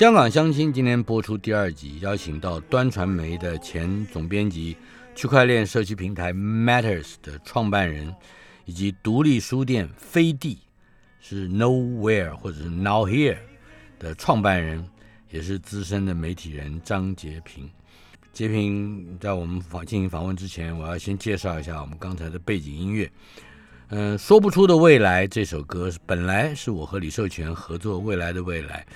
香港相亲今天播出第二集，邀请到端传媒的前总编辑、区块链社区平台 Matters 的创办人，以及独立书店飞地是 Nowhere 或者是 Now Here 的创办人，也是资深的媒体人张杰平。杰平在我们访进行访问之前，我要先介绍一下我们刚才的背景音乐。嗯，说不出的未来这首歌本来是我和李寿全合作《未来的未来》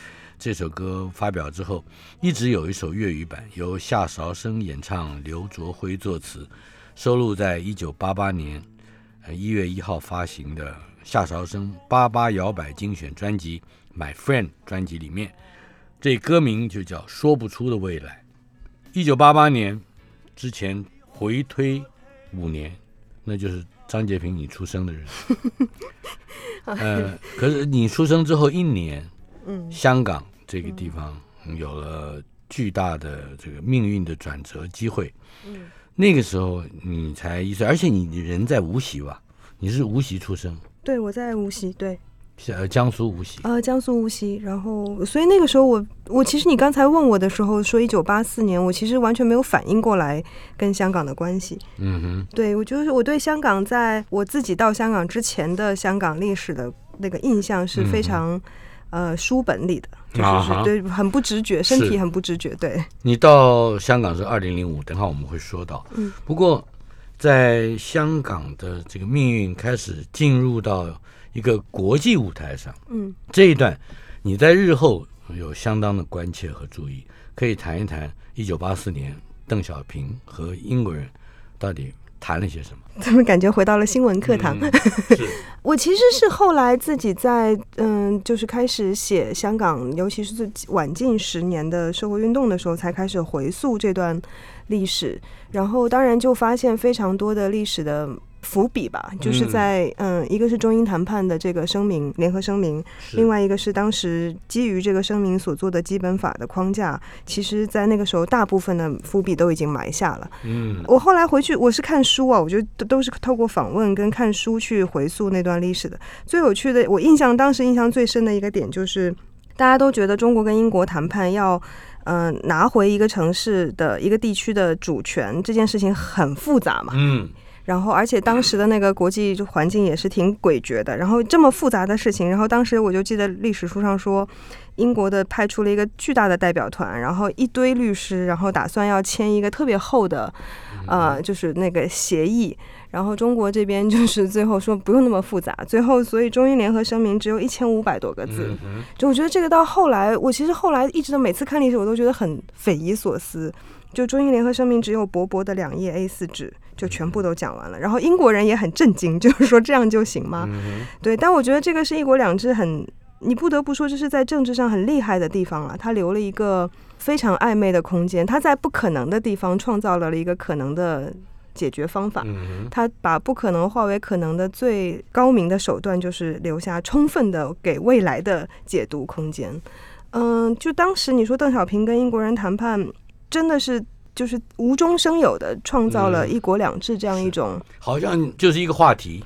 这首歌发表之后，一直有一首粤语版由夏韶声演唱，刘卓辉作词，收录在一九八八年一月一号发行的夏韶声八八摇摆精选专辑《My Friend》专辑里面。这歌名就叫《说不出的未来》。一九八八年之前回推五年，那就是。张杰平，你出生的人，呃，可是你出生之后一年，嗯，香港这个地方有了巨大的这个命运的转折机会，嗯，那个时候你才一岁，而且你人在无锡吧？你是无锡出生？对，我在无锡，对。呃，江苏无锡。呃，江苏无锡。然后，所以那个时候我，我我其实你刚才问我的时候说一九八四年，我其实完全没有反应过来跟香港的关系。嗯哼。对，我就是我对香港，在我自己到香港之前的香港历史的那个印象是非常，嗯、呃，书本里的，就是，是对，很不直觉，身体很不直觉。对。你到香港是二零零五，等会我们会说到。嗯。不过，在香港的这个命运开始进入到。一个国际舞台上，嗯，这一段你在日后有相当的关切和注意，可以谈一谈一九八四年邓小平和英国人到底谈了些什么？怎么感觉回到了新闻课堂？嗯、我其实是后来自己在嗯，就是开始写香港，尤其是晚近十年的社会运动的时候，才开始回溯这段历史，然后当然就发现非常多的历史的。伏笔吧，就是在嗯，一个是中英谈判的这个声明，联合声明，另外一个是当时基于这个声明所做的基本法的框架，其实，在那个时候，大部分的伏笔都已经埋下了。嗯，我后来回去，我是看书啊，我觉得都是透过访问跟看书去回溯那段历史的。最有趣的，我印象当时印象最深的一个点，就是大家都觉得中国跟英国谈判要嗯、呃、拿回一个城市的一个地区的主权，这件事情很复杂嘛。嗯。然后，而且当时的那个国际环境也是挺诡谲的。然后这么复杂的事情，然后当时我就记得历史书上说，英国的派出了一个巨大的代表团，然后一堆律师，然后打算要签一个特别厚的，呃，就是那个协议。然后中国这边就是最后说不用那么复杂，最后所以中英联合声明只有一千五百多个字。就我觉得这个到后来，我其实后来一直都每次看历史，我都觉得很匪夷所思。就中英联合声明只有薄薄的两页 A 四纸，就全部都讲完了。然后英国人也很震惊，就是说这样就行吗？对，但我觉得这个是一国两制很，你不得不说这是在政治上很厉害的地方啊。他留了一个非常暧昧的空间，他在不可能的地方创造了一个可能的解决方法。他把不可能化为可能的最高明的手段，就是留下充分的给未来的解读空间。嗯，就当时你说邓小平跟英国人谈判。真的是就是无中生有的创造了一国两制这样一种，嗯、好像就是一个话题，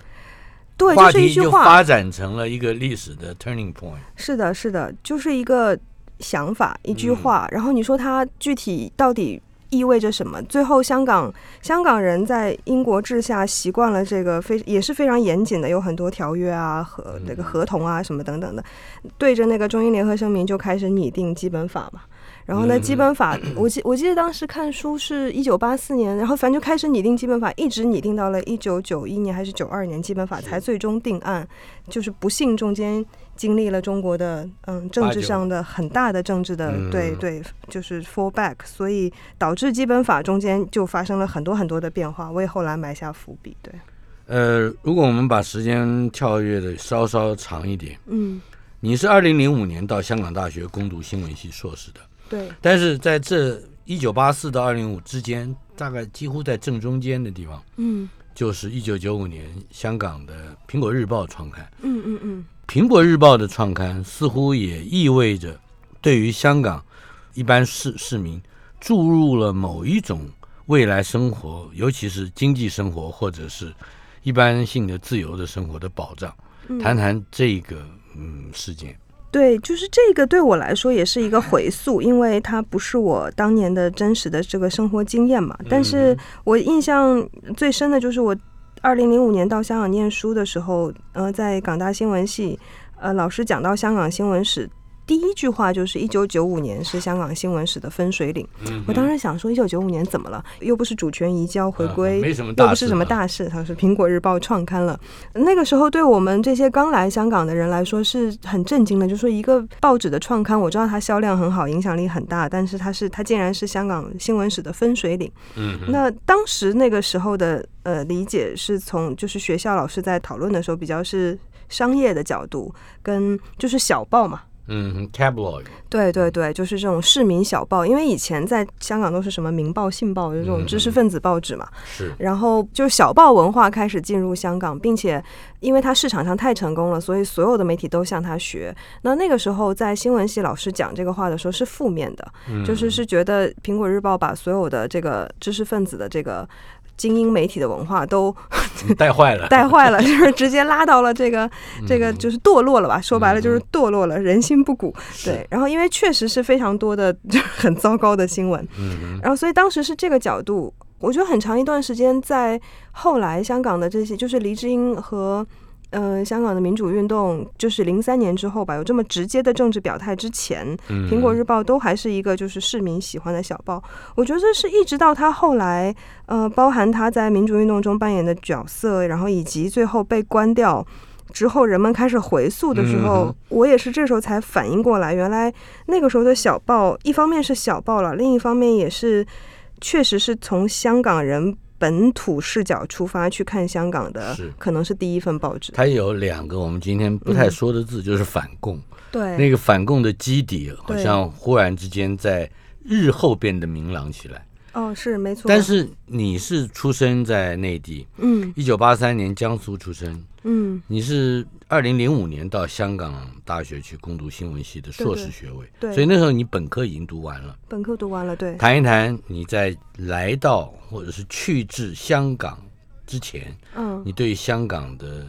对，话就是一句话发展成了一个历史的 turning point。是的，是的，就是一个想法，一句话。嗯、然后你说它具体到底意味着什么？最后香港香港人在英国治下习惯了这个非也是非常严谨的，有很多条约啊和那个合同啊什么等等的，嗯、对着那个中英联合声明就开始拟定基本法嘛。然后呢，基本法，我记我记得当时看书是一九八四年，然后反正就开始拟定基本法，一直拟定到了一九九一年还是九二年，基本法才最终定案。就是不幸中间经历了中国的嗯政治上的很大的政治的对对，就是 fall back，所以导致基本法中间就发生了很多很多的变化，为后来埋下伏笔。对，呃，如果我们把时间跳跃的稍稍长一点，嗯，你是二零零五年到香港大学攻读新闻系硕士的，对，但是在这一九八四到二零零五之间，大概几乎在正中间的地方，嗯，就是一九九五年香港的《苹果日报》创刊，嗯嗯嗯，《苹果日报》的创刊似乎也意味着对于香港一般市市民注入了某一种未来生活，尤其是经济生活或者是。一般性的自由的生活的保障，谈谈这个嗯事件。对，就是这个对我来说也是一个回溯，因为它不是我当年的真实的这个生活经验嘛。但是我印象最深的就是我二零零五年到香港念书的时候，呃，在港大新闻系，呃，老师讲到香港新闻史。第一句话就是一九九五年是香港新闻史的分水岭。我当时想说，一九九五年怎么了？又不是主权移交回归，又不是什么大事。他说，《苹果日报》创刊了。那个时候，对我们这些刚来香港的人来说是很震惊的。就说一个报纸的创刊，我知道它销量很好，影响力很大，但是它是它竟然是香港新闻史的分水岭。嗯，那当时那个时候的呃理解是从就是学校老师在讨论的时候比较是商业的角度，跟就是小报嘛。嗯，tabloid，对对对，就是这种市民小报，因为以前在香港都是什么《明报》《信报》的这种知识分子报纸嘛，是。然后就小报文化开始进入香港，并且因为它市场上太成功了，所以所有的媒体都向他学。那那个时候在新闻系老师讲这个话的时候是负面的，就是是觉得《苹果日报》把所有的这个知识分子的这个。精英媒体的文化都 带坏了，带坏了，就是 直接拉到了这个这个就是堕落了吧？说白了就是堕落了，人心不古。对，然后因为确实是非常多的就很糟糕的新闻，然后所以当时是这个角度，我觉得很长一段时间在后来香港的这些就是黎智英和。呃，香港的民主运动就是零三年之后吧，有这么直接的政治表态之前，《苹果日报》都还是一个就是市民喜欢的小报。我觉得这是一直到他后来，呃，包含他在民主运动中扮演的角色，然后以及最后被关掉之后，人们开始回溯的时候，我也是这时候才反应过来，原来那个时候的小报，一方面是小报了，另一方面也是确实是从香港人。本土视角出发去看香港的，可能是第一份报纸。它有两个我们今天不太说的字，嗯、就是反共。对，那个反共的基底好像忽然之间在日后变得明朗起来。哦，是没错。但是你是出生在内地，嗯，一九八三年江苏出生，嗯，你是二零零五年到香港大学去攻读新闻系的硕士学位，对，对，所以那时候你本科已经读完了，本科读完了，对。谈一谈你在来到或者是去至香港之前，嗯，你对香港的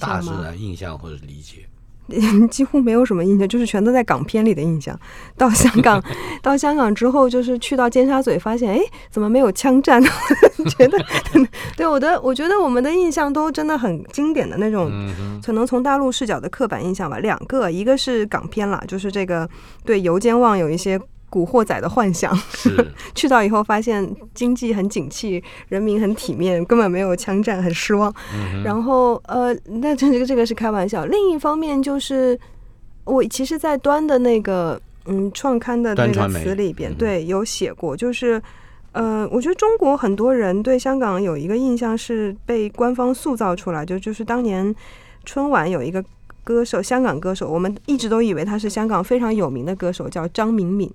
大致的印象或者理解。几乎没有什么印象，就是全都在港片里的印象。到香港，到香港之后，就是去到尖沙咀，发现哎，怎么没有枪战？觉得对我的，我觉得我们的印象都真的很经典的那种，可能从大陆视角的刻板印象吧。两个，一个是港片啦，就是这个对游坚旺有一些。古惑仔的幻想，去到以后发现经济很景气，人民很体面，根本没有枪战，很失望。嗯、然后呃，那这个这个是开玩笑。另一方面就是，我其实，在端的那个嗯创刊的那个词里边，对有写过，就是呃，我觉得中国很多人对香港有一个印象是被官方塑造出来，就就是当年春晚有一个歌手，香港歌手，我们一直都以为他是香港非常有名的歌手，叫张敏敏。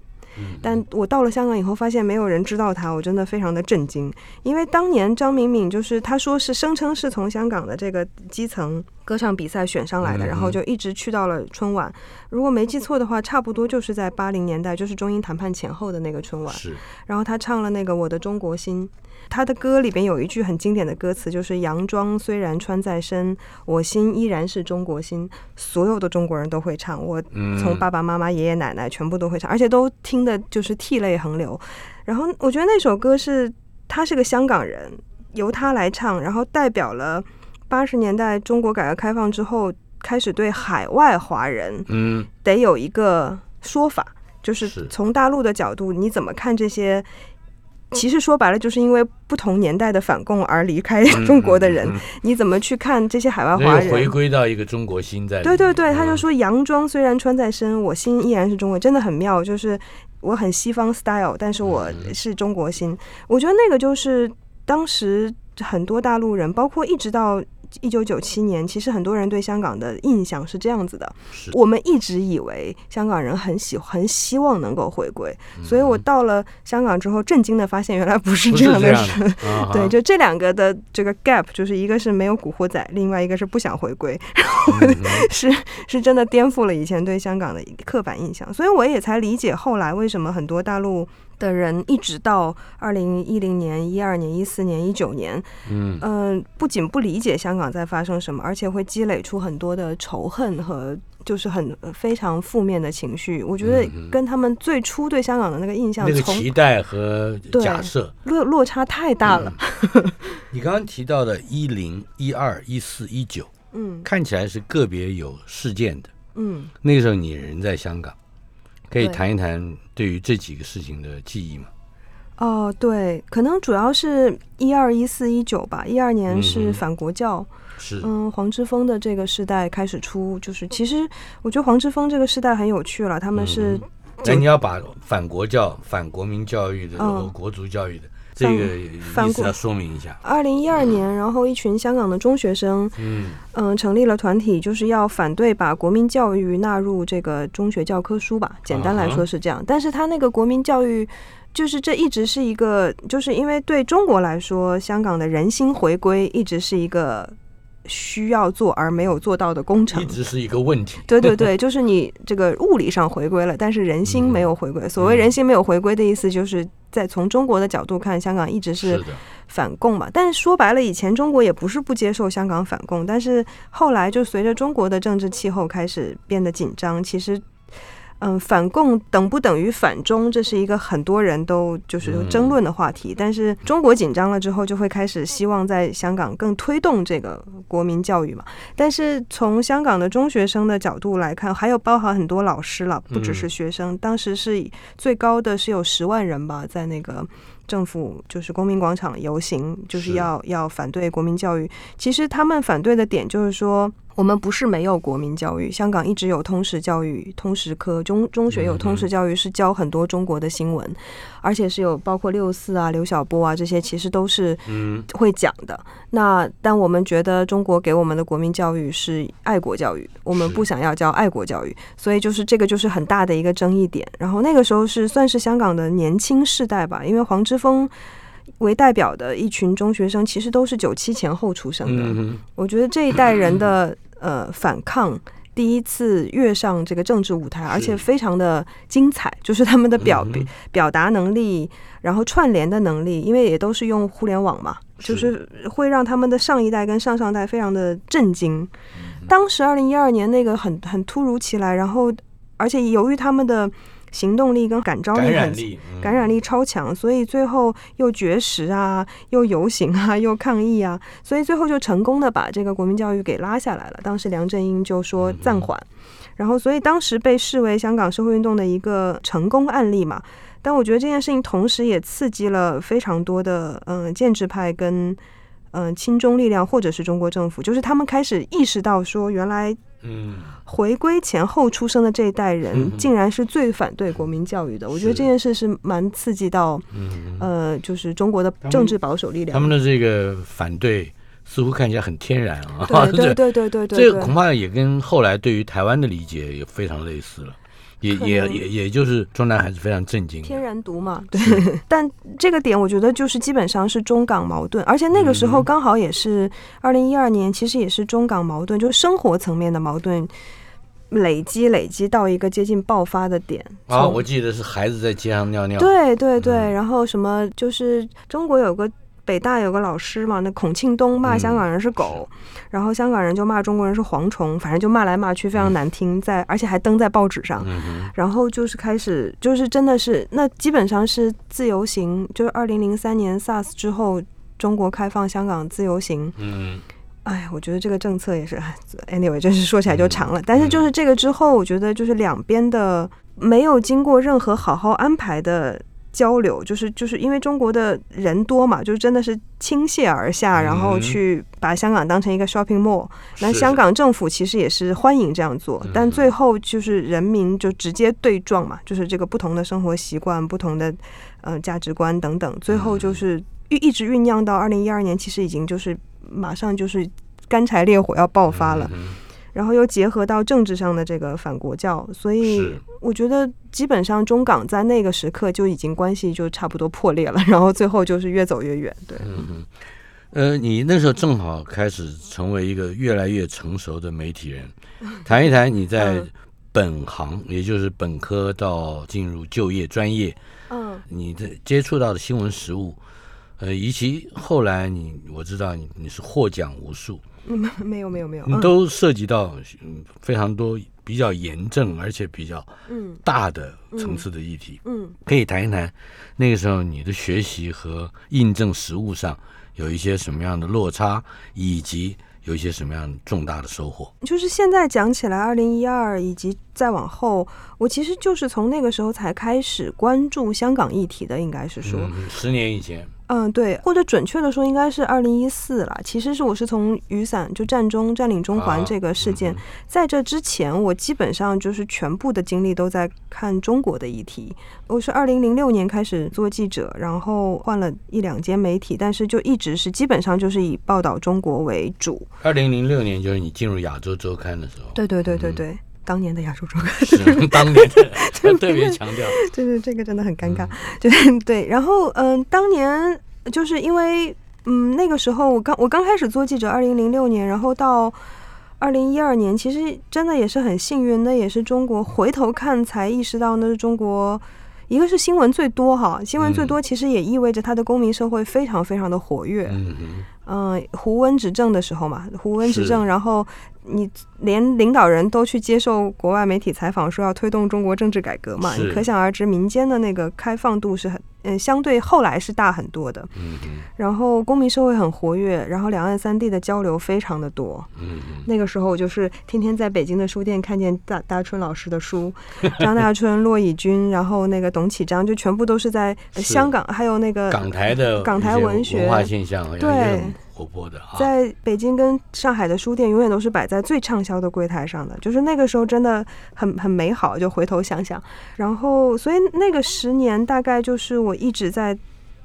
但我到了香港以后，发现没有人知道他，我真的非常的震惊。因为当年张敏敏就是他说是声称是从香港的这个基层歌唱比赛选上来的，然后就一直去到了春晚。如果没记错的话，差不多就是在八零年代，就是中英谈判前后的那个春晚。是。然后他唱了那个《我的中国心》。他的歌里边有一句很经典的歌词，就是“洋装虽然穿在身，我心依然是中国心”。所有的中国人都会唱，我从爸爸妈妈、爷爷奶奶全部都会唱，而且都听的就是涕泪横流。然后我觉得那首歌是他是个香港人，由他来唱，然后代表了八十年代中国改革开放之后开始对海外华人，嗯，得有一个说法，就是从大陆的角度，你怎么看这些？其实说白了，就是因为不同年代的反共而离开中国的人，你怎么去看这些海外华人？回归到一个中国心在。对对对，他就说洋装虽然穿在身，我心依然是中国，真的很妙。就是我很西方 style，但是我是中国心。我觉得那个就是当时很多大陆人，包括一直到。一九九七年，其实很多人对香港的印象是这样子的。我们一直以为香港人很喜很希望能够回归，所以我到了香港之后，震惊的发现原来不是这样的事。对，就这两个的这个 gap，就是一个是没有古惑仔，另外一个是不想回归，然后是是真的颠覆了以前对香港的刻板印象。所以我也才理解后来为什么很多大陆。的人一直到二零一零年、一二年、一四年、一九年，嗯嗯、呃，不仅不理解香港在发生什么，而且会积累出很多的仇恨和就是很非常负面的情绪。我觉得跟他们最初对香港的那个印象、那个期待和假设落落差太大了。嗯、你刚刚提到的一零、一二、一四、一九，嗯，看起来是个别有事件的，嗯，那个时候你人在香港。可以谈一谈对于这几个事情的记忆吗？哦，对，可能主要是一二一四一九吧。一二年是反国教，嗯、是嗯，黄之锋的这个时代开始出，就是其实我觉得黄之锋这个时代很有趣了。他们是，那、嗯、你要把反国教、反国民教育的、嗯、国族教育的。这个意思要说明一下。二零一二年，然后一群香港的中学生，嗯嗯、呃，成立了团体，就是要反对把国民教育纳入这个中学教科书吧。简单来说是这样。但是他那个国民教育，就是这一直是一个，就是因为对中国来说，香港的人心回归一直是一个。需要做而没有做到的工程，一直是一个问题。对对对，就是你这个物理上回归了，但是人心没有回归。所谓人心没有回归的意思，就是在从中国的角度看，香港一直是反共嘛。但是说白了，以前中国也不是不接受香港反共，但是后来就随着中国的政治气候开始变得紧张，其实。嗯，反共等不等于反中？这是一个很多人都就是争论的话题。但是中国紧张了之后，就会开始希望在香港更推动这个国民教育嘛。但是从香港的中学生的角度来看，还有包含很多老师了，不只是学生。当时是最高的是有十万人吧，在那个政府就是公民广场游行，就是要要反对国民教育。其实他们反对的点就是说。我们不是没有国民教育，香港一直有通识教育、通识科，中中学有通识教育，是教很多中国的新闻，而且是有包括六四啊、刘晓波啊这些，其实都是会讲的。那但我们觉得中国给我们的国民教育是爱国教育，我们不想要教爱国教育，所以就是这个就是很大的一个争议点。然后那个时候是算是香港的年轻世代吧，因为黄之锋。为代表的一群中学生，其实都是九七前后出生的。嗯、我觉得这一代人的 呃反抗，第一次跃上这个政治舞台，而且非常的精彩，就是他们的表表达能力，然后串联的能力，因为也都是用互联网嘛，就是会让他们的上一代跟上上代非常的震惊。当时二零一二年那个很很突如其来，然后而且由于他们的。行动力跟感召力很，感染力，嗯、感染力超强，所以最后又绝食啊，又游行啊，又抗议啊，所以最后就成功的把这个国民教育给拉下来了。当时梁振英就说暂缓，嗯、然后所以当时被视为香港社会运动的一个成功案例嘛。但我觉得这件事情同时也刺激了非常多的嗯、呃、建制派跟嗯、呃、亲中力量或者是中国政府，就是他们开始意识到说原来。嗯，回归前后出生的这一代人，竟然是最反对国民教育的。嗯、我觉得这件事是蛮刺激到，嗯、呃，就是中国的政治保守力量。他们，他们的这个反对似乎看起来很天然啊。对对 对对对对，这个恐怕也跟后来对于台湾的理解也非常类似了。也也也也就是中南海是非常震惊，天然毒嘛，对。但这个点我觉得就是基本上是中港矛盾，而且那个时候刚好也是二零一二年，其实也是中港矛盾，就是生活层面的矛盾累积累积到一个接近爆发的点。啊，我记得是孩子在街上尿尿。对对对，嗯、然后什么就是中国有个。北大有个老师嘛，那孔庆东骂香港人是狗，嗯、然后香港人就骂中国人是蝗虫，反正就骂来骂去，非常难听，在而且还登在报纸上。嗯、然后就是开始，就是真的是那基本上是自由行，就是二零零三年 SARS 之后，中国开放香港自由行。嗯，哎，我觉得这个政策也是，anyway，真是说起来就长了。嗯、但是就是这个之后，我觉得就是两边的没有经过任何好好安排的。交流就是就是因为中国的人多嘛，就真的是倾泻而下，然后去把香港当成一个 shopping mall。那香港政府其实也是欢迎这样做，但最后就是人民就直接对撞嘛，就是这个不同的生活习惯、不同的呃价值观等等，最后就是一直酝酿到二零一二年，其实已经就是马上就是干柴烈火要爆发了。嗯然后又结合到政治上的这个反国教，所以我觉得基本上中港在那个时刻就已经关系就差不多破裂了，然后最后就是越走越远。对，嗯嗯，呃，你那时候正好开始成为一个越来越成熟的媒体人，谈一谈你在本行，嗯、也就是本科到进入就业专业，嗯，你的接触到的新闻实务，呃，以及后来你我知道你你是获奖无数。嗯，没有没有没有，你都涉及到嗯非常多比较严正而且比较嗯。大的层次的议题，嗯，可以谈一谈那个时候你的学习和印证实务上有一些什么样的落差，以及有一些什么样重大的收获。就是现在讲起来，二零一二以及再往后，我其实就是从那个时候才开始关注香港议题的，应该是说，嗯，十年以前。嗯，对，或者准确的说，应该是二零一四了。其实是我是从雨伞就占中占领中环这个事件，在这之前，我基本上就是全部的精力都在看中国的议题。我是二零零六年开始做记者，然后换了一两间媒体，但是就一直是基本上就是以报道中国为主。二零零六年就是你进入亚洲周刊的时候。对对对对对。嗯当年的亚洲周刊。是 当年的，特别强调，就是这个真的很尴尬，对 对。然后嗯、呃，当年就是因为嗯那个时候我刚我刚开始做记者，二零零六年，然后到二零一二年，其实真的也是很幸运，那也是中国回头看才意识到那是中国，一个是新闻最多哈，新闻最多其实也意味着它的公民社会非常非常的活跃，嗯嗯，胡温执政的时候嘛，胡温执政，然后。你连领导人都去接受国外媒体采访，说要推动中国政治改革嘛？你可想而知，民间的那个开放度是很嗯，相对后来是大很多的。嗯嗯。然后公民社会很活跃，然后两岸三地的交流非常的多。嗯嗯。那个时候我就是天天在北京的书店看见大大春老师的书，张大春、骆以军，然后那个董启章，就全部都是在香港，还有那个港台的港台文学文化现象，对。活泼的，在北京跟上海的书店永远都是摆在最畅销的柜台上的，就是那个时候真的很很美好。就回头想想，然后所以那个十年大概就是我一直在，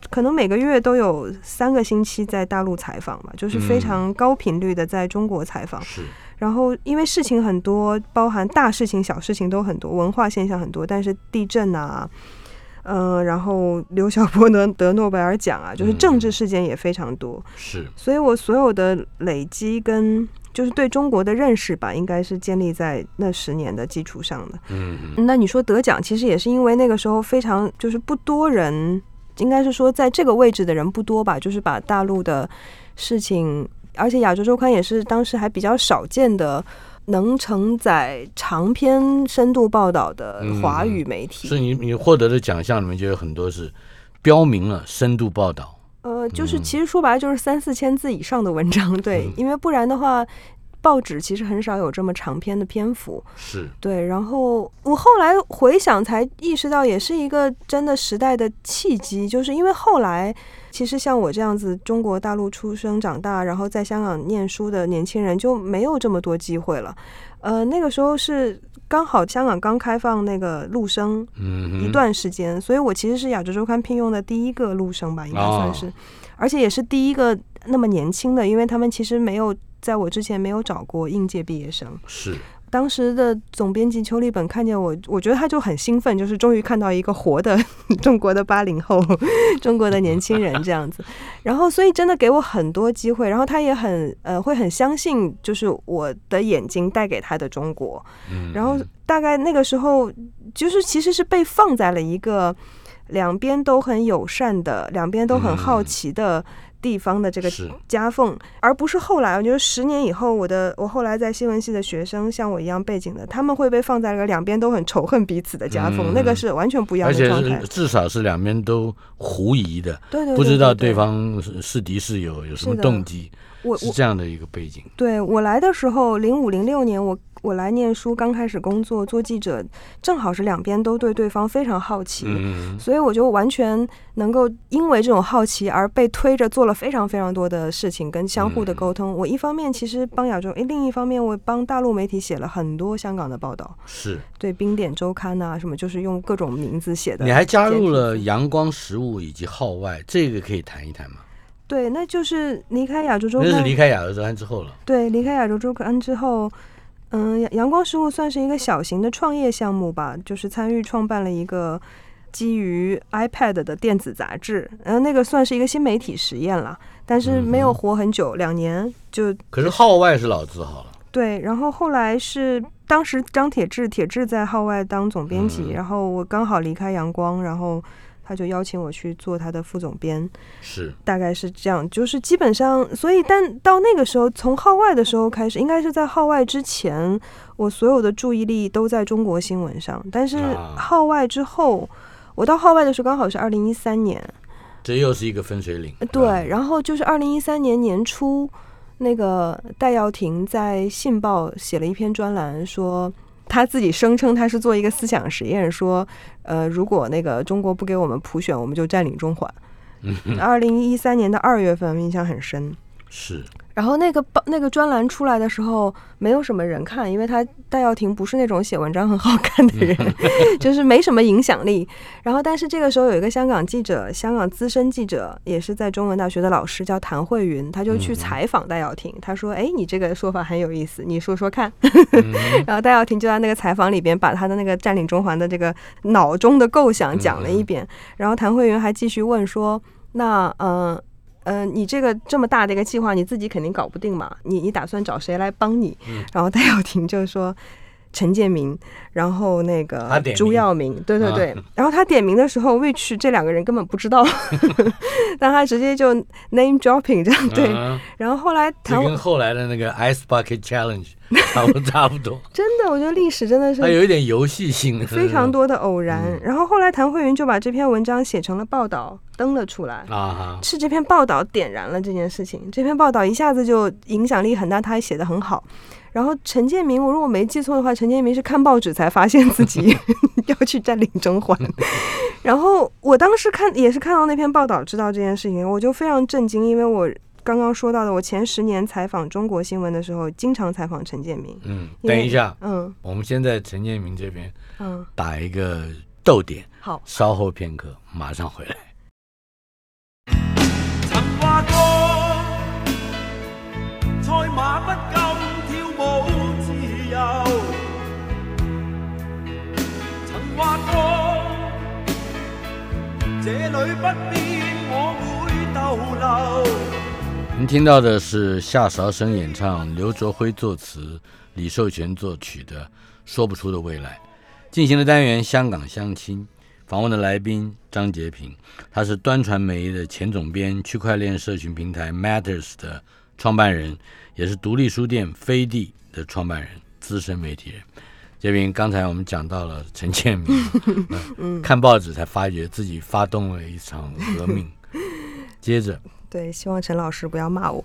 可能每个月都有三个星期在大陆采访吧，就是非常高频率的在中国采访。是，然后因为事情很多，包含大事情、小事情都很多，文化现象很多，但是地震啊。嗯、呃，然后刘晓波能得诺贝尔奖啊，就是政治事件也非常多。嗯、是，所以我所有的累积跟就是对中国的认识吧，应该是建立在那十年的基础上的。嗯，那你说得奖，其实也是因为那个时候非常就是不多人，应该是说在这个位置的人不多吧，就是把大陆的事情，而且亚洲周刊也是当时还比较少见的。能承载长篇深度报道的华语媒体，是、嗯、你你获得的奖项里面就有很多是标明了深度报道。呃，就是其实说白了就是三四千字以上的文章，对，嗯、因为不然的话，报纸其实很少有这么长篇的篇幅。是对，然后我后来回想才意识到，也是一个真的时代的契机，就是因为后来。其实像我这样子中国大陆出生长大，然后在香港念书的年轻人就没有这么多机会了。呃，那个时候是刚好香港刚开放那个陆生，一段时间，嗯、所以我其实是亚洲周刊聘用的第一个陆生吧，应该算是，哦、而且也是第一个那么年轻的，因为他们其实没有在我之前没有找过应届毕业生。是。当时的总编辑邱立本看见我，我觉得他就很兴奋，就是终于看到一个活的中国的八零后，中国的年轻人这样子。然后，所以真的给我很多机会。然后他也很呃，会很相信，就是我的眼睛带给他的中国。然后大概那个时候，就是其实是被放在了一个两边都很友善的，两边都很好奇的。地方的这个夹缝，而不是后来。我觉得十年以后，我的我后来在新闻系的学生，像我一样背景的，他们会被放在了两边都很仇恨彼此的夹缝，嗯、那个是完全不一样的状态。而且至少是两边都狐疑的，对对，对，对，对，不知道对方是敌是友，有什么动机。我是这样的一个背景。对我来的时候，零五零六年，我我来念书，刚开始工作做记者，正好是两边都对对方非常好奇，嗯、所以我就完全能够因为这种好奇而被推着做了非常非常多的事情，跟相互的沟通。嗯、我一方面其实帮亚洲，诶，另一方面我帮大陆媒体写了很多香港的报道，是对《冰点周刊》啊什么，就是用各种名字写的。你还加入了阳光食物以及号外，这个可以谈一谈吗？对，那就是离开亚洲周刊，那是离开亚洲周刊之后了。对，离开亚洲周刊之后。嗯，阳光时务算是一个小型的创业项目吧，就是参与创办了一个基于 iPad 的电子杂志，然后那个算是一个新媒体实验了，但是没有活很久，嗯、两年就。可是号外是老字号了。对，然后后来是当时张铁志，铁志在号外当总编辑，嗯、然后我刚好离开阳光，然后。他就邀请我去做他的副总编，是大概是这样，就是基本上，所以但到那个时候，从号外的时候开始，应该是在号外之前，我所有的注意力都在中国新闻上。但是号外之后，我到号外的时候刚好是二零一三年，这又是一个分水岭。对，然后就是二零一三年年初，那个戴耀廷在《信报》写了一篇专栏说。他自己声称他是做一个思想实验，说，呃，如果那个中国不给我们普选，我们就占领中环。二零一三年的二月份，印象很深。是。然后那个报那个专栏出来的时候，没有什么人看，因为他戴耀廷不是那种写文章很好看的人，就是没什么影响力。然后，但是这个时候有一个香港记者，香港资深记者，也是在中文大学的老师，叫谭慧云，他就去采访戴耀廷。他说：“哎，你这个说法很有意思，你说说看。” 然后戴耀廷就在那个采访里边把他的那个占领中环的这个脑中的构想讲了一遍。然后谭慧云还继续问说：“那嗯。呃”嗯、呃，你这个这么大的一个计划，你自己肯定搞不定嘛？你你打算找谁来帮你？嗯、然后戴耀廷就说陈建明，然后那个朱耀明，对对对。啊、然后他点名的时候，which 这两个人根本不知道，但他直接就 name dropping 这样对。啊、然后后来他跟后来的那个 Ice Bucket Challenge 差不差不多。真的，我觉得历史真的是，他有一点游戏性，非常多的偶然。嗯、然后后来谭慧云就把这篇文章写成了报道。登了出来啊！是这篇报道点燃了这件事情，这篇报道一下子就影响力很大，他还写的很好。然后陈建明，我如果没记错的话，陈建明是看报纸才发现自己 要去占领中环。然后我当时看也是看到那篇报道，知道这件事情，我就非常震惊，因为我刚刚说到的，我前十年采访中国新闻的时候，经常采访陈建明。嗯，等一下，嗯，我们先在陈建明这边，嗯，打一个逗点。好，稍后片刻，马上回来。这里不变，我会逗留您听到的是夏韶声演唱、刘卓辉作词、李寿全作曲的《说不出的未来》，进行的单元《香港相亲》，访问的来宾张洁平，他是端传媒的前总编、区块链社群平台 Matters 的创办人。也是独立书店飞地的创办人、资深媒体人。这边刚才我们讲到了陈建明，嗯、看报纸才发觉自己发动了一场革命。接着，对，希望陈老师不要骂我。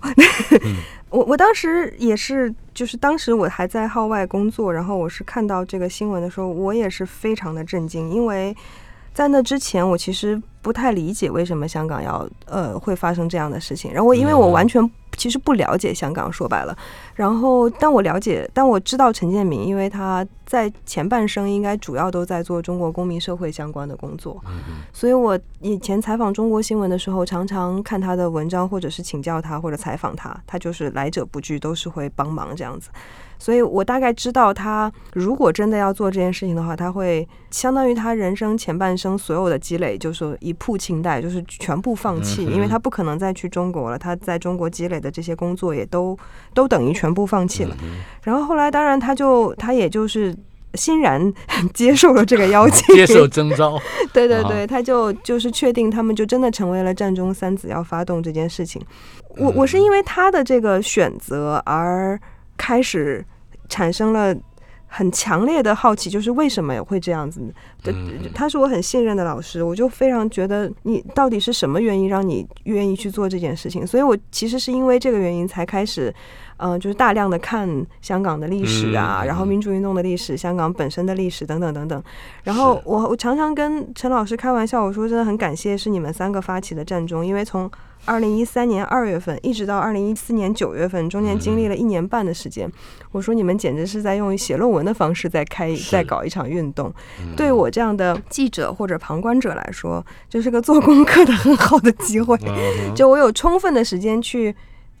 嗯、我我当时也是，就是当时我还在号外工作，然后我是看到这个新闻的时候，我也是非常的震惊，因为在那之前，我其实不太理解为什么香港要呃会发生这样的事情。然后，因为我完全。其实不了解香港，说白了，然后但我了解，但我知道陈建明，因为他在前半生应该主要都在做中国公民社会相关的工作，所以我以前采访中国新闻的时候，常常看他的文章，或者是请教他，或者采访他，他就是来者不拒，都是会帮忙这样子。所以我大概知道，他如果真的要做这件事情的话，他会相当于他人生前半生所有的积累，就是一铺清袋，就是全部放弃，因为他不可能再去中国了。他在中国积累的这些工作也都都等于全部放弃了。然后后来，当然他就他也就是欣然 接受了这个邀请，接受征召。对对对，他就就是确定他们就真的成为了战中三子要发动这件事情。我我是因为他的这个选择而。开始产生了很强烈的好奇，就是为什么也会这样子？对，他是我很信任的老师，我就非常觉得你到底是什么原因让你愿意去做这件事情？所以我其实是因为这个原因才开始，嗯、呃，就是大量的看香港的历史啊，然后民主运动的历史，香港本身的历史等等等等。然后我我常常跟陈老师开玩笑，我说真的很感谢是你们三个发起的战中，因为从二零一三年二月份一直到二零一四年九月份，中间经历了一年半的时间。我说你们简直是在用写论文的方式在开，在搞一场运动。对我这样的记者或者旁观者来说，这是个做功课的很好的机会。就我有充分的时间去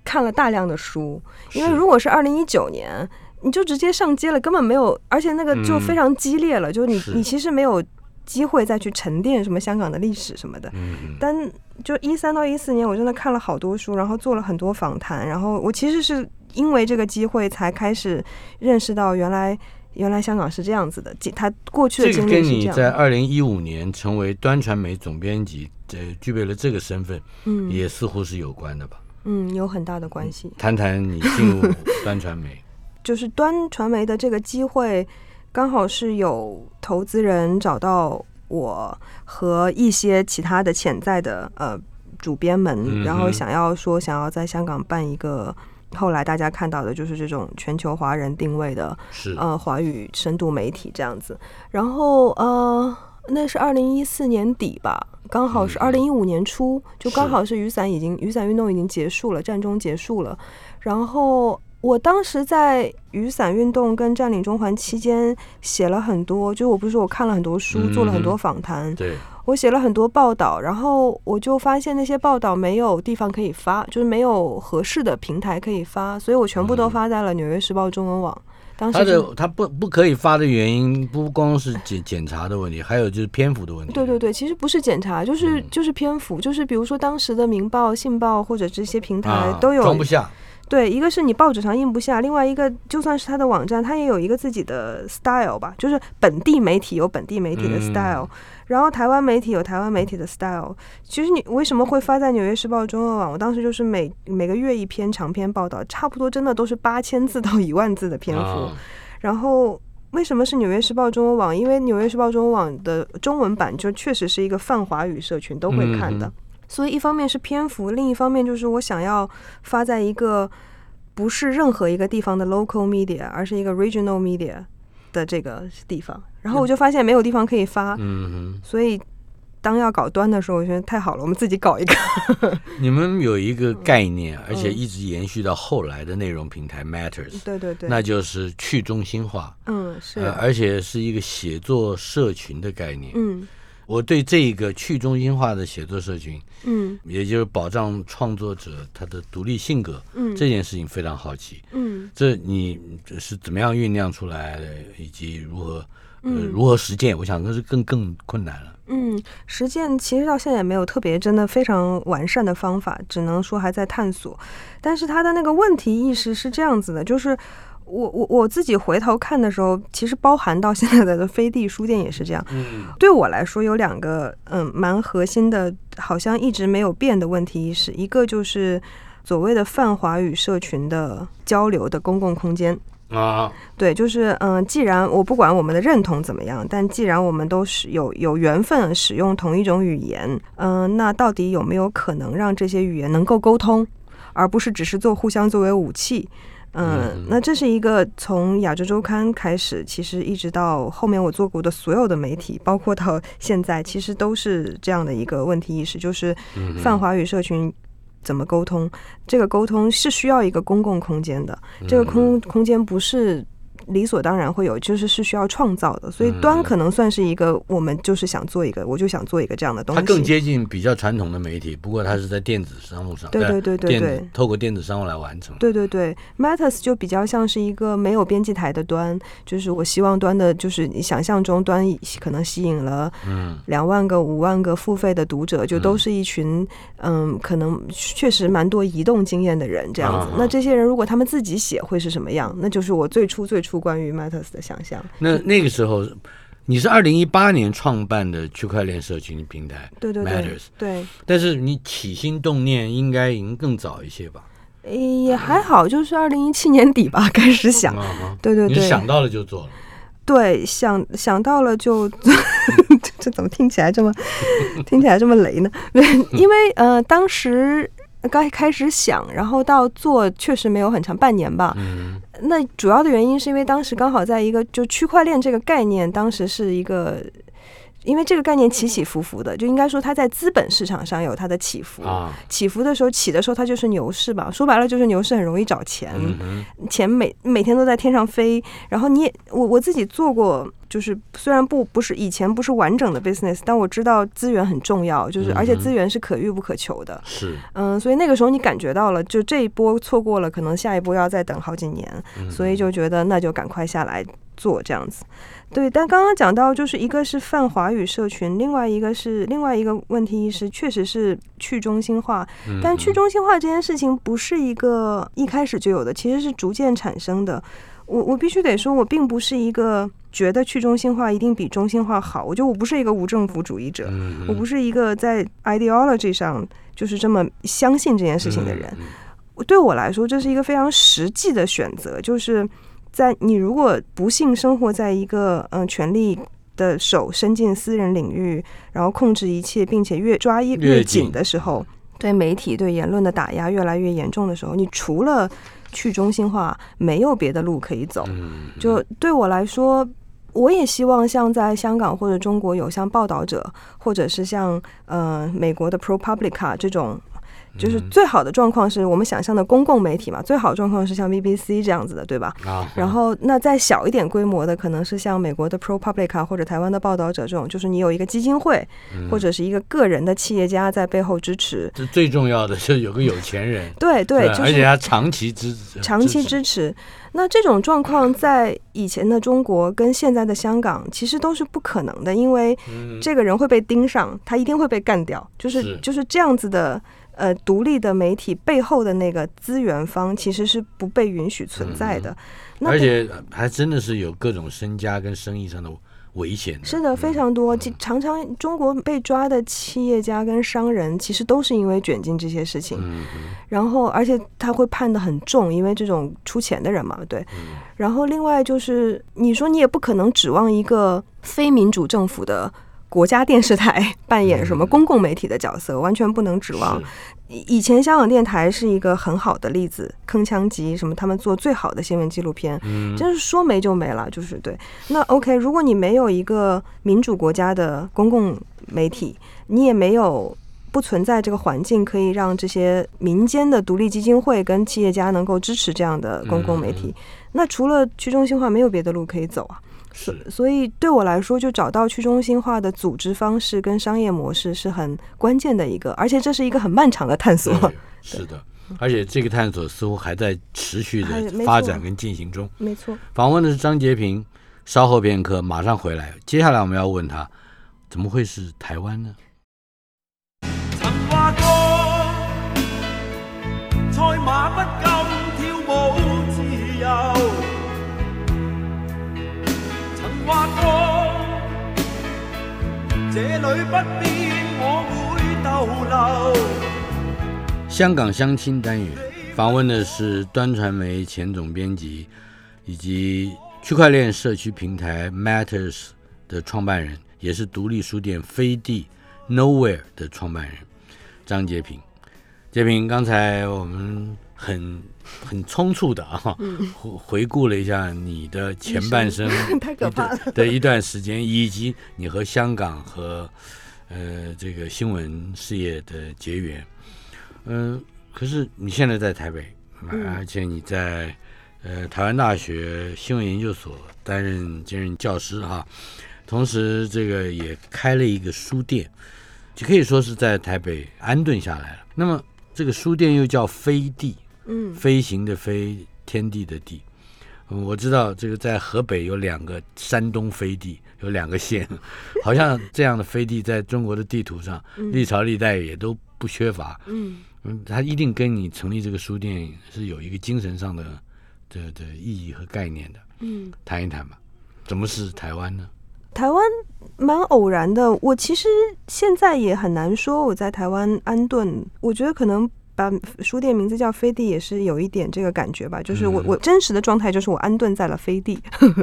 看了大量的书，因为如果是二零一九年，你就直接上街了，根本没有，而且那个就非常激烈了，就你你其实没有。机会再去沉淀什么香港的历史什么的，嗯但就一三到一四年，我真的看了好多书，然后做了很多访谈，然后我其实是因为这个机会才开始认识到原来原来香港是这样子的，他过去的经历跟你在二零一五年成为端传媒总编辑，呃，具备了这个身份，嗯，也似乎是有关的吧？嗯，有很大的关系。谈谈你进入端传媒，就是端传媒的这个机会。刚好是有投资人找到我和一些其他的潜在的呃主编们，然后想要说想要在香港办一个，后来大家看到的就是这种全球华人定位的呃华语深度媒体这样子。然后呃那是二零一四年底吧，刚好是二零一五年初，就刚好是雨伞已经雨伞运动已经结束了，战中结束了，然后。我当时在雨伞运动跟占领中环期间写了很多，就我不是说我看了很多书，做了很多访谈，对，我写了很多报道，然后我就发现那些报道没有地方可以发，就是没有合适的平台可以发，所以我全部都发在了《纽约时报》中文网。当时他的他不不可以发的原因，不光是检检查的问题，还有就是篇幅的问题。对对对，其实不是检查，就是就是篇幅，就是比如说当时的《明报》《信报》或者这些平台都有装不下。对，一个是你报纸上印不下，另外一个就算是他的网站，他也有一个自己的 style 吧，就是本地媒体有本地媒体的 style，、嗯、然后台湾媒体有台湾媒体的 style。其实你为什么会发在《纽约时报》中文网？我当时就是每每个月一篇长篇报道，差不多真的都是八千字到一万字的篇幅。哦、然后为什么是《纽约时报》中文网？因为《纽约时报》中文网的中文版就确实是一个泛华语社群都会看的。嗯所以一方面是篇幅，另一方面就是我想要发在一个不是任何一个地方的 local media，而是一个 regional media 的这个地方。然后我就发现没有地方可以发，嗯哼。所以当要搞端的时候，我觉得太好了，我们自己搞一个。你们有一个概念，而且一直延续到后来的内容平台 Matters，对对对，那就是去中心化。嗯，是，而且是一个写作社群的概念。嗯。我对这个去中心化的写作社群，嗯，也就是保障创作者他的独立性格，嗯，这件事情非常好奇，嗯，这你是怎么样酝酿出来的，以及如何，呃，如何实践？我想那是更更困难了。嗯，实践其实到现在也没有特别真的非常完善的方法，只能说还在探索。但是他的那个问题意识是这样子的，就是。我我我自己回头看的时候，其实包含到现在的飞地书店也是这样。嗯，对我来说有两个嗯蛮核心的，好像一直没有变的问题意识。一个就是所谓的泛华语社群的交流的公共空间啊，对，就是嗯，既然我不管我们的认同怎么样，但既然我们都是有有缘分使用同一种语言，嗯，那到底有没有可能让这些语言能够沟通，而不是只是做互相作为武器？嗯，那这是一个从亚洲周刊开始，其实一直到后面我做过的所有的媒体，包括到现在，其实都是这样的一个问题意识，就是泛华语社群怎么沟通？这个沟通是需要一个公共空间的，这个空空间不是。理所当然会有，就是是需要创造的，所以端可能算是一个，我们就是想做一个，我就想做一个这样的东西。它更接近比较传统的媒体，不过它是在电子商务上，对对对对对，透过电子商务来完成。对对对，Matters 就比较像是一个没有编辑台的端，就是我希望端的，就是你想象中端可能吸引了嗯两万个、五万个付费的读者，就都是一群嗯可能确实蛮多移动经验的人这样子。那这些人如果他们自己写会是什么样？那就是我最初最初。关于 Matters 的想象，那那个时候，你是二零一八年创办的区块链社群平台，对对对，Matters，对。但是你起心动念应该已经更早一些吧？也还好，就是二零一七年底吧开始想，对对对，你想到了就做了。对，想想到了就，这怎么听起来这么 听起来这么雷呢？因为呃，当时刚开始想，然后到做，确实没有很长，半年吧。嗯。那主要的原因是因为当时刚好在一个就区块链这个概念，当时是一个。因为这个概念起起伏伏的，就应该说它在资本市场上有它的起伏。啊起伏的时候，起的时候它就是牛市吧。说白了就是牛市很容易找钱，钱每每天都在天上飞。然后你也我我自己做过，就是虽然不不是以前不是完整的 business，但我知道资源很重要，就是而且资源是可遇不可求的。是嗯，所以那个时候你感觉到了，就这一波错过了，可能下一波要再等好几年，所以就觉得那就赶快下来做这样子。对，但刚刚讲到，就是一个是泛华语社群，另外一个是另外一个问题意识，确实是去中心化。但去中心化这件事情不是一个一开始就有的，其实是逐渐产生的。我我必须得说，我并不是一个觉得去中心化一定比中心化好。我觉得我不是一个无政府主义者，我不是一个在 ideology 上就是这么相信这件事情的人。对我来说，这是一个非常实际的选择，就是。在你如果不幸生活在一个嗯权力的手伸进私人领域，然后控制一切，并且越抓越越紧的时候，对媒体对言论的打压越来越严重的时候，你除了去中心化，没有别的路可以走。就对我来说，我也希望像在香港或者中国有像报道者，或者是像呃美国的 ProPublica 这种。就是最好的状况是我们想象的公共媒体嘛，最好的状况是像 BBC 这样子的，对吧？啊。然后那再小一点规模的，可能是像美国的 ProPublica 或者台湾的报道者这种，就是你有一个基金会或者是一个个人的企业家在背后支持。这最重要的是有个有钱人。对 对，而且他长期支持。长期支持。那这种状况在以前的中国跟现在的香港其实都是不可能的，因为这个人会被盯上，他一定会被干掉，就是就是这样子的。呃，独立的媒体背后的那个资源方其实是不被允许存在的，嗯、而且还真的是有各种身家跟生意上的危险的。是的，非常多。嗯、常常中国被抓的企业家跟商人，其实都是因为卷进这些事情。嗯、然后，而且他会判的很重，因为这种出钱的人嘛，对。嗯、然后，另外就是你说你也不可能指望一个非民主政府的。国家电视台扮演什么公共媒体的角色，完全不能指望。以前香港电台是一个很好的例子，铿锵集什么，他们做最好的新闻纪录片，真是说没就没了，就是对。那 OK，如果你没有一个民主国家的公共媒体，你也没有不存在这个环境，可以让这些民间的独立基金会跟企业家能够支持这样的公共媒体，那除了去中心化，没有别的路可以走啊。所所以对我来说，就找到去中心化的组织方式跟商业模式是很关键的一个，而且这是一个很漫长的探索。是的，而且这个探索似乎还在持续的发展跟进行中。没错。访问的是张杰平，稍后片刻马上回来。接下来我们要问他，怎么会是台湾呢？这里不变，我会逗留香港相亲单元访问的是端传媒前总编辑以及区块链社区平台 Matters 的创办人，也是独立书店飞地 Nowhere 的创办人张杰平。杰平，刚才我们很。很匆促的啊，回回顾了一下你的前半生，太可怕了的一段时间，以及你和香港和呃这个新闻事业的结缘。嗯、呃，可是你现在在台北，而且你在呃台湾大学新闻研究所担任兼任教师哈，同时这个也开了一个书店，就可以说是在台北安顿下来了。那么这个书店又叫飞地。嗯，飞行的飞，天地的地。嗯，我知道这个在河北有两个山东飞地，有两个县，好像这样的飞地在中国的地图上，历朝历代也都不缺乏。嗯嗯，他一定跟你成立这个书店是有一个精神上的的的意义和概念的。嗯，谈一谈吧，怎么是台湾呢？台湾蛮偶然的，我其实现在也很难说我在台湾安顿，我觉得可能。把书店名字叫飞地，也是有一点这个感觉吧。就是我我真实的状态就是我安顿在了飞地，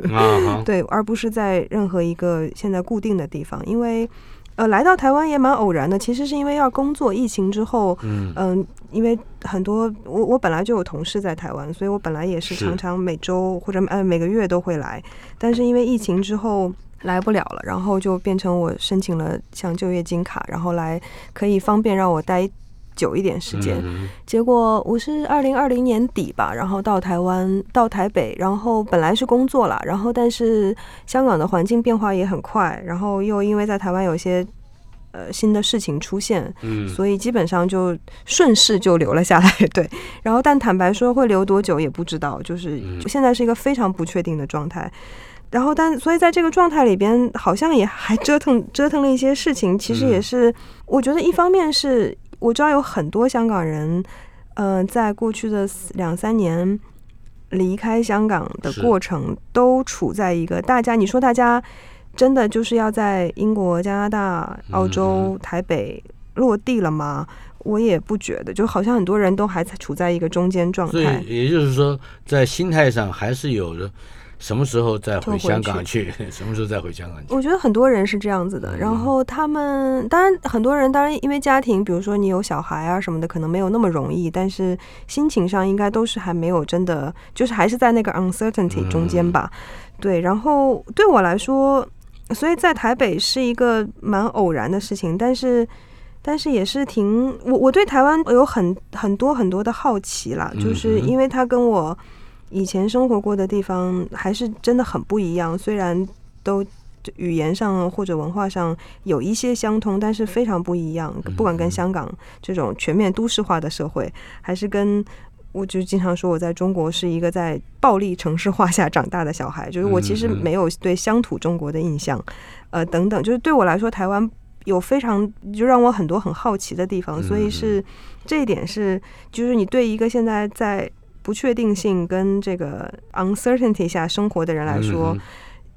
对，而不是在任何一个现在固定的地方。因为呃，来到台湾也蛮偶然的。其实是因为要工作，疫情之后，嗯、呃、因为很多我我本来就有同事在台湾，所以我本来也是常常每周或者呃每个月都会来。但是因为疫情之后。来不了了，然后就变成我申请了像就业金卡，然后来可以方便让我待久一点时间。嗯、结果我是二零二零年底吧，然后到台湾到台北，然后本来是工作了，然后但是香港的环境变化也很快，然后又因为在台湾有些呃新的事情出现，嗯，所以基本上就顺势就留了下来。对，然后但坦白说会留多久也不知道，就是现在是一个非常不确定的状态。然后，但所以在这个状态里边，好像也还折腾折腾了一些事情。其实也是，我觉得一方面是我知道有很多香港人，呃，在过去的两三年离开香港的过程，都处在一个大家你说大家真的就是要在英国、加拿大、澳洲、台北落地了吗？我也不觉得，就好像很多人都还在处在一个中间状态。所以也就是说，在心态上还是有的。什么时候再回香港去？去 什么时候再回香港去？我觉得很多人是这样子的。然后他们当然很多人当然因为家庭，比如说你有小孩啊什么的，可能没有那么容易。但是心情上应该都是还没有真的，就是还是在那个 uncertainty 中间吧。对。然后对我来说，所以在台北是一个蛮偶然的事情。但是但是也是挺我我对台湾有很很多很多的好奇啦，就是因为他跟我。以前生活过的地方还是真的很不一样，虽然都语言上或者文化上有一些相通，但是非常不一样。不管跟香港这种全面都市化的社会，还是跟我就经常说我在中国是一个在暴力城市化下长大的小孩，就是我其实没有对乡土中国的印象，呃，等等，就是对我来说，台湾有非常就让我很多很好奇的地方，所以是这一点是就是你对一个现在在。不确定性跟这个 uncertainty 下生活的人来说，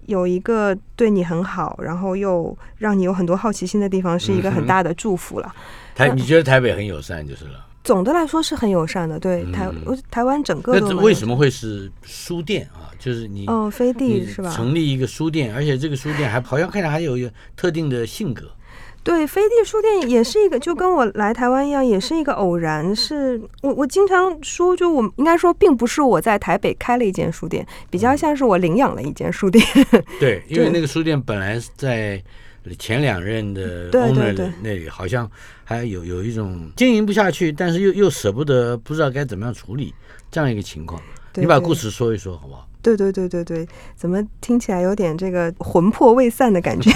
有一个对你很好，然后又让你有很多好奇心的地方，是一个很大的祝福了。台，你觉得台北很友善就是了。总的来说是很友善的，对台台湾整个。那为什么会是书店啊？就是你哦，飞地是吧？成立一个书店，而且这个书店还好像看着还有一个特定的性格。对，飞地书店也是一个，就跟我来台湾一样，也是一个偶然。是我我经常说，就我应该说，并不是我在台北开了一间书店，比较像是我领养了一间书店。对，因为那个书店本来在前两任的 owner 那里，好像还有有一种经营不下去，但是又又舍不得，不知道该怎么样处理这样一个情况。你把故事说一说好不好？对对对对对，怎么听起来有点这个魂魄未散的感觉？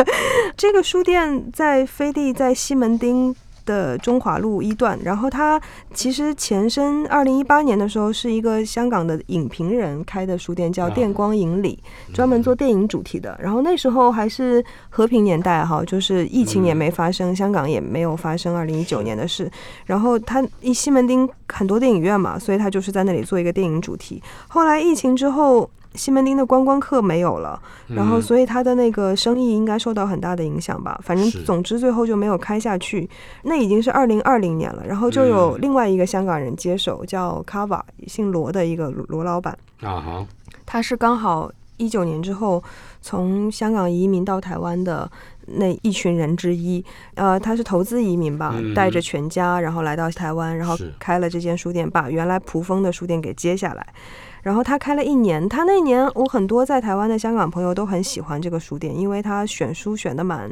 这个书店在飞地，在西门町的中华路一段，然后它其实前身二零一八年的时候是一个香港的影评人开的书店，叫电光影里，专门做电影主题的。然后那时候还是和平年代哈，就是疫情也没发生，香港也没有发生二零一九年的事。然后他一西门町很多电影院嘛，所以他就是在那里做一个电影主题。后来疫情之后。西门町的观光客没有了，然后所以他的那个生意应该受到很大的影响吧。反正总之最后就没有开下去。那已经是二零二零年了，然后就有另外一个香港人接手，叫 Kava，姓罗的一个罗老板。啊哈，他是刚好一九年之后从香港移民到台湾的那一群人之一。呃，他是投资移民吧，带着全家然后来到台湾，然后开了这间书店，把原来蒲峰的书店给接下来。然后他开了一年，他那年我很多在台湾的香港朋友都很喜欢这个书店，因为他选书选的蛮，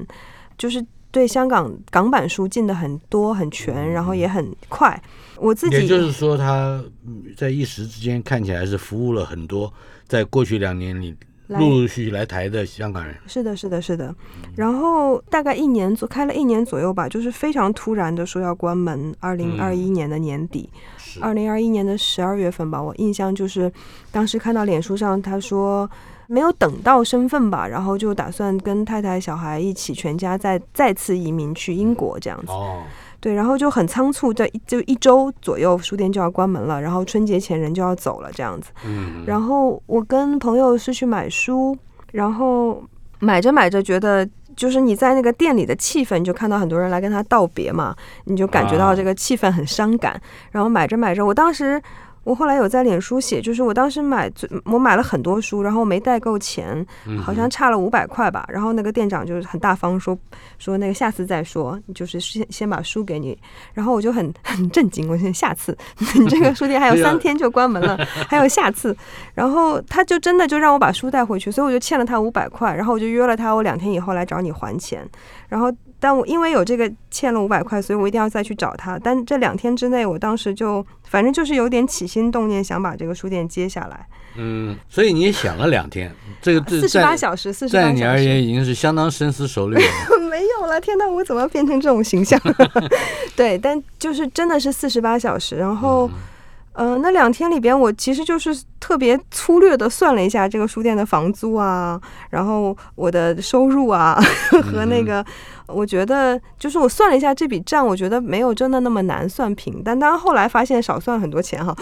就是对香港港版书进的很多很全，然后也很快。我自己也就是说，他在一时之间看起来是服务了很多，在过去两年里。陆陆续续来台的香港人，是的，是的，是的。然后大概一年左开了一年左右吧，就是非常突然的说要关门。二零二一年的年底，二零二一年的十二月份吧，我印象就是当时看到脸书上他说没有等到身份吧，然后就打算跟太太小孩一起全家再再次移民去英国这样子。哦。对，然后就很仓促，在就一周左右，书店就要关门了，然后春节前人就要走了，这样子。嗯。然后我跟朋友是去买书，然后买着买着觉得就是你在那个店里的气氛，你就看到很多人来跟他道别嘛，你就感觉到这个气氛很伤感。然后买着买着，我当时。我后来有在脸书写，就是我当时买，我买了很多书，然后没带够钱，好像差了五百块吧。然后那个店长就是很大方说，说那个下次再说，就是先先把书给你。然后我就很很震惊，我说下次，你这个书店还有三天就关门了，还有下次。然后他就真的就让我把书带回去，所以我就欠了他五百块。然后我就约了他，我两天以后来找你还钱。然后。但我因为有这个欠了五百块，所以我一定要再去找他。但这两天之内，我当时就反正就是有点起心动念，想把这个书店接下来。嗯，所以你也想了两天，这个四十八小时，四十八小时，在你而言已经是相当深思熟虑了。没有了，天哪，我怎么变成这种形象？对，但就是真的是四十八小时，然后。嗯呃，那两天里边，我其实就是特别粗略的算了一下这个书店的房租啊，然后我的收入啊，和那个，我觉得就是我算了一下这笔账，我觉得没有真的那么难算平，但当然后来发现少算很多钱哈。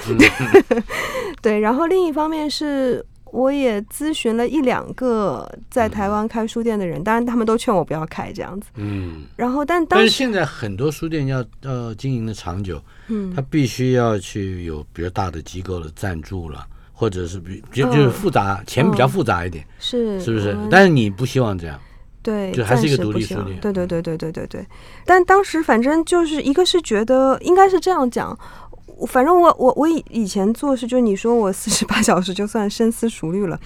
对，然后另一方面是。我也咨询了一两个在台湾开书店的人，当然他们都劝我不要开这样子。嗯，然后但当但是现在很多书店要要经营的长久，嗯，他必须要去有比较大的机构的赞助了，或者是比就就是复杂，钱比较复杂一点，是是不是？但是你不希望这样，对，就还是一个独立书店。对对对对对对对。但当时反正就是一个是觉得应该是这样讲。反正我我我以以前做事，就是你说我四十八小时就算深思熟虑了。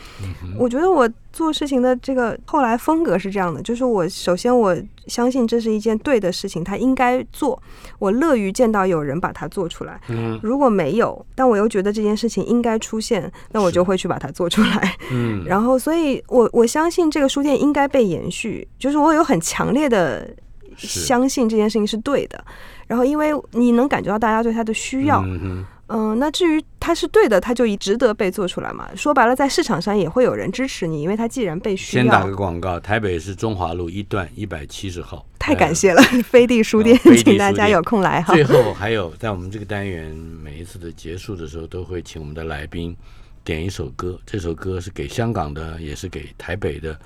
我觉得我做事情的这个后来风格是这样的，就是我首先我相信这是一件对的事情，它应该做，我乐于见到有人把它做出来。如果没有，但我又觉得这件事情应该出现，那我就会去把它做出来。然后所以我我相信这个书店应该被延续，就是我有很强烈的相信这件事情是对的。然后，因为你能感觉到大家对他的需要，嗯，呃，那至于他是对的，他就值得被做出来嘛。说白了，在市场上也会有人支持你，因为他既然被需要。先打个广告，台北是中华路一段一百七十号。太感谢了，飞地书店，请大家有空来哈。最后还有，在我们这个单元每一次的结束的时候，都会请我们的来宾点一首歌，这首歌是给香港的，也是给台北的，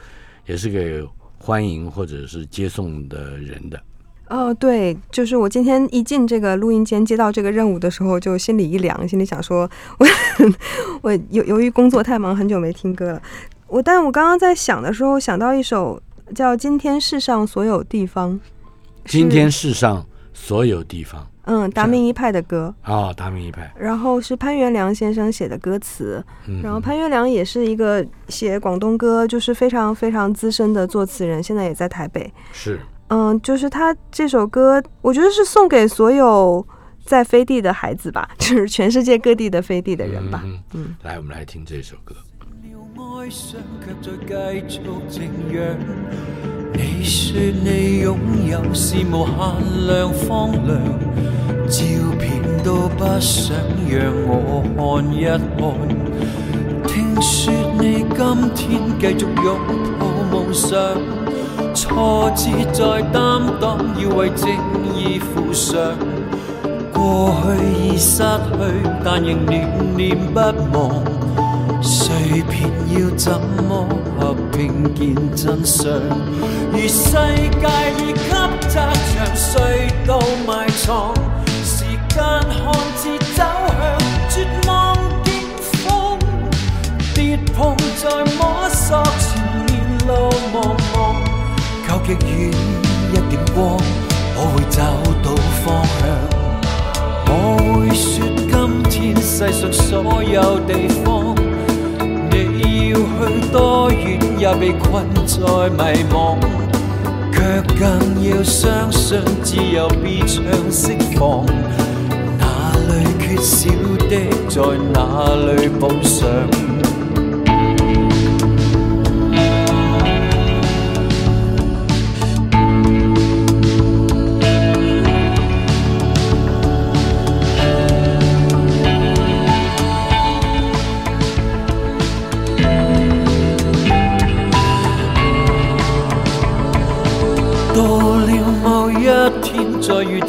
也是给欢迎或者是接送的人的。哦，对，就是我今天一进这个录音间接到这个任务的时候，就心里一凉，心里想说，我我由由于工作太忙，很久没听歌了。我但我刚刚在想的时候，想到一首叫《今天世上所有地方》。今天世上所有地方，嗯，达明一派的歌啊，达明一派。然后是潘元良先生写的歌词，然后潘元良也是一个写广东歌就是非常非常资深的作词人，现在也在台北。是。嗯，就是他这首歌，我觉得是送给所有在飞地的孩子吧，就是全世界各地的飞地的人吧。嗯，嗯，来，我们来听这首歌。你说你拥有是无限量荒凉，照片都不想让我看一看。听说你今天继续拥抱梦想。挫折在担当，要为正义负上。过去已失去，但仍念念不忘。碎片要怎么合拼见真相？而世界已给窄墙隧道埋藏，时间看似走向绝望巅峰，跌碰在摸索前面路茫茫。靠极远一点光，我会找到方向。我会说今天世上所有地方，要去多远也被困在迷惘，却更要相信自由必唱释放。哪里缺少的，在哪里补上。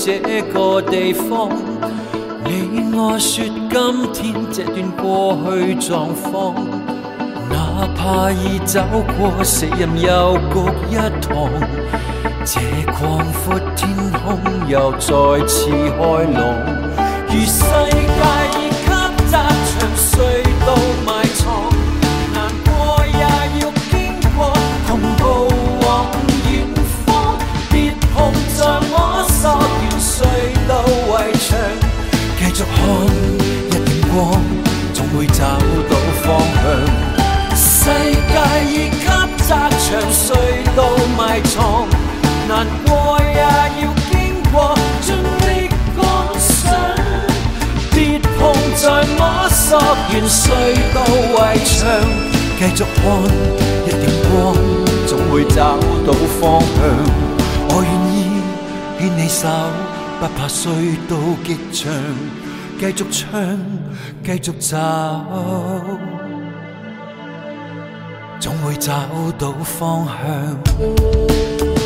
这个地方，你我说今天这段过去状况，哪怕已走过死荫幽谷一趟，这广阔天空又再次开朗。如世界找到方向。世界已给窄长隧道埋藏，难过也要经过，尽力赶上。跌碰在摸索完隧道围墙，继续看一点光，总会找到方向。我愿意牵你手，不怕隧道极长，继续唱，继续走。总会找到方向。